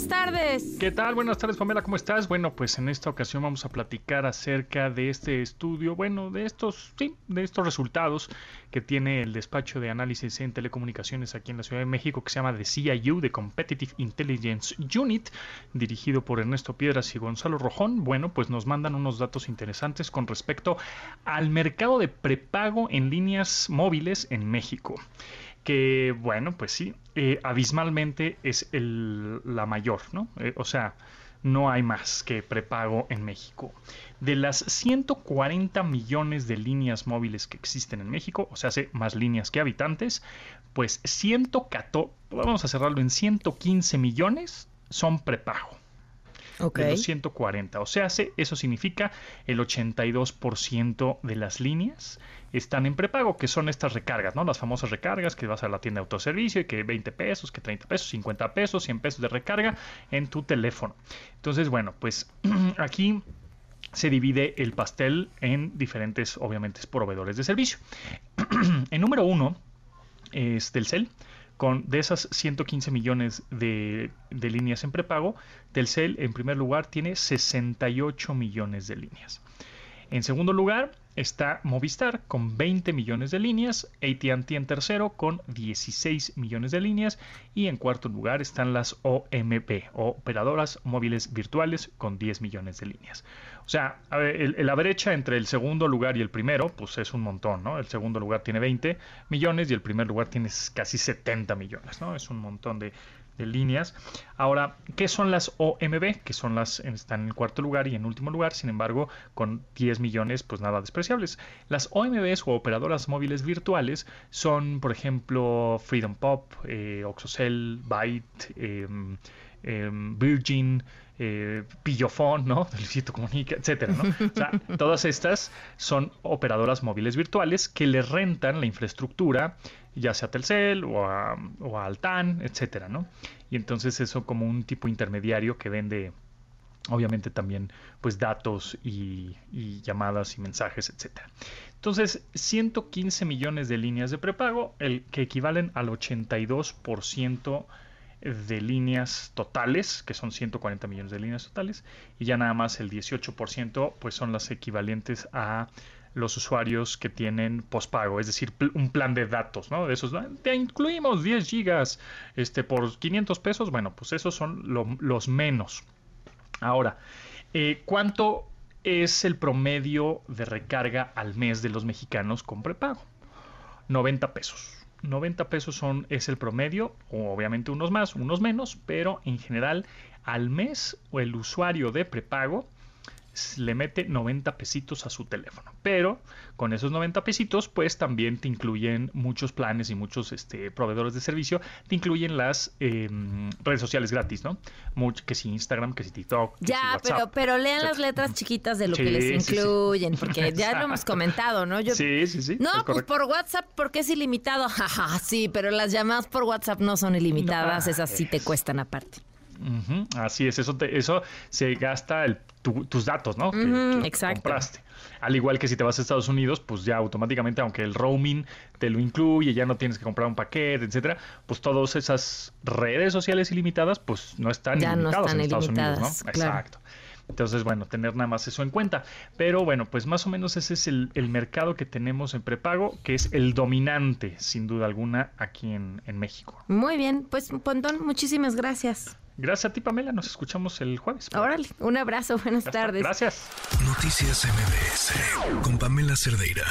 Buenas tardes. ¿Qué tal? Buenas tardes, Pamela, ¿cómo estás? Bueno, pues en esta ocasión vamos a platicar acerca de este estudio, bueno, de estos, sí, de estos resultados que tiene el despacho de análisis en telecomunicaciones aquí en la Ciudad de México, que se llama The CIU, The Competitive Intelligence Unit, dirigido por Ernesto Piedras y Gonzalo Rojón. Bueno, pues nos mandan unos datos interesantes con respecto al mercado de prepago en líneas móviles en México que bueno, pues sí, eh, abismalmente es el, la mayor, ¿no? Eh, o sea, no hay más que prepago en México. De las 140 millones de líneas móviles que existen en México, o sea, hace más líneas que habitantes, pues 114, vamos a cerrarlo en 115 millones son prepago. Okay. De los 140. O sea, eso significa el 82% de las líneas están en prepago, que son estas recargas, ¿no? Las famosas recargas que vas a la tienda de autoservicio y que 20 pesos, que 30 pesos, 50 pesos, 100 pesos de recarga en tu teléfono. Entonces, bueno, pues aquí se divide el pastel en diferentes, obviamente, proveedores de servicio. en número uno es Telcel con de esas 115 millones de, de, líneas en prepago, Telcel en primer lugar tiene 68 millones de líneas. En segundo lugar está Movistar con 20 millones de líneas, ATT en tercero con 16 millones de líneas y en cuarto lugar están las OMP, operadoras móviles virtuales con 10 millones de líneas. O sea, la brecha entre el segundo lugar y el primero, pues es un montón, ¿no? El segundo lugar tiene 20 millones y el primer lugar tiene casi 70 millones, ¿no? Es un montón de, de líneas. Ahora, ¿qué son las OMB? Que son las están en el cuarto lugar y en último lugar, sin embargo, con 10 millones, pues nada despreciables. Las OMBs o operadoras móviles virtuales son, por ejemplo, Freedom Pop, eh, Oxocell, Byte, eh, eh, Virgin, eh, Pillofón, ¿no? Luisito Comunica, etcétera. O sea, todas estas son operadoras móviles virtuales que le rentan la infraestructura, ya sea a Telcel o a, o a Altan, etcétera, ¿no? Y entonces eso como un tipo intermediario que vende obviamente también pues datos y, llamadas y mensajes, etcétera. Entonces, 115 millones de líneas de prepago, el que equivalen al 82% de líneas totales, que son 140 millones de líneas totales, y ya nada más el 18% pues son las equivalentes a los usuarios que tienen pospago, es decir, un plan de datos, ¿no? De esos, te incluimos 10 gigas este, por 500 pesos, bueno, pues esos son lo, los menos. Ahora, eh, ¿cuánto es el promedio de recarga al mes de los mexicanos con prepago? 90 pesos. 90 pesos son, es el promedio, obviamente unos más, unos menos, pero en general al mes el usuario de prepago le mete 90 pesitos a su teléfono. Pero con esos 90 pesitos, pues también te incluyen muchos planes y muchos este, proveedores de servicio, te incluyen las eh, redes sociales gratis, ¿no? Que si Instagram, que si TikTok. Que ya, si WhatsApp, pero, pero lean las letras chiquitas de lo sí, que les incluyen, sí, porque ya lo hemos comentado, ¿no? Yo, sí, sí, sí. No, pues por WhatsApp, porque es ilimitado. Sí, pero las llamadas por WhatsApp no son ilimitadas, no, esas sí te cuestan aparte. Uh -huh, así es, eso, te, eso se gasta el, tu, tus datos, ¿no? Uh -huh, que, que compraste. Al igual que si te vas a Estados Unidos, pues ya automáticamente, aunque el roaming te lo incluye, ya no tienes que comprar un paquete, etcétera, pues todas esas redes sociales ilimitadas, pues no están ya ilimitadas no están en Estados ilimitadas, Unidos, ¿no? Claro. Exacto. Entonces, bueno, tener nada más eso en cuenta. Pero bueno, pues más o menos ese es el, el mercado que tenemos en prepago, que es el dominante, sin duda alguna, aquí en, en México. Muy bien, pues Pontón, muchísimas gracias. Gracias a ti, Pamela. Nos escuchamos el jueves. Órale, un abrazo. Buenas tardes. Gracias. Noticias MBS con Pamela Cerdeira.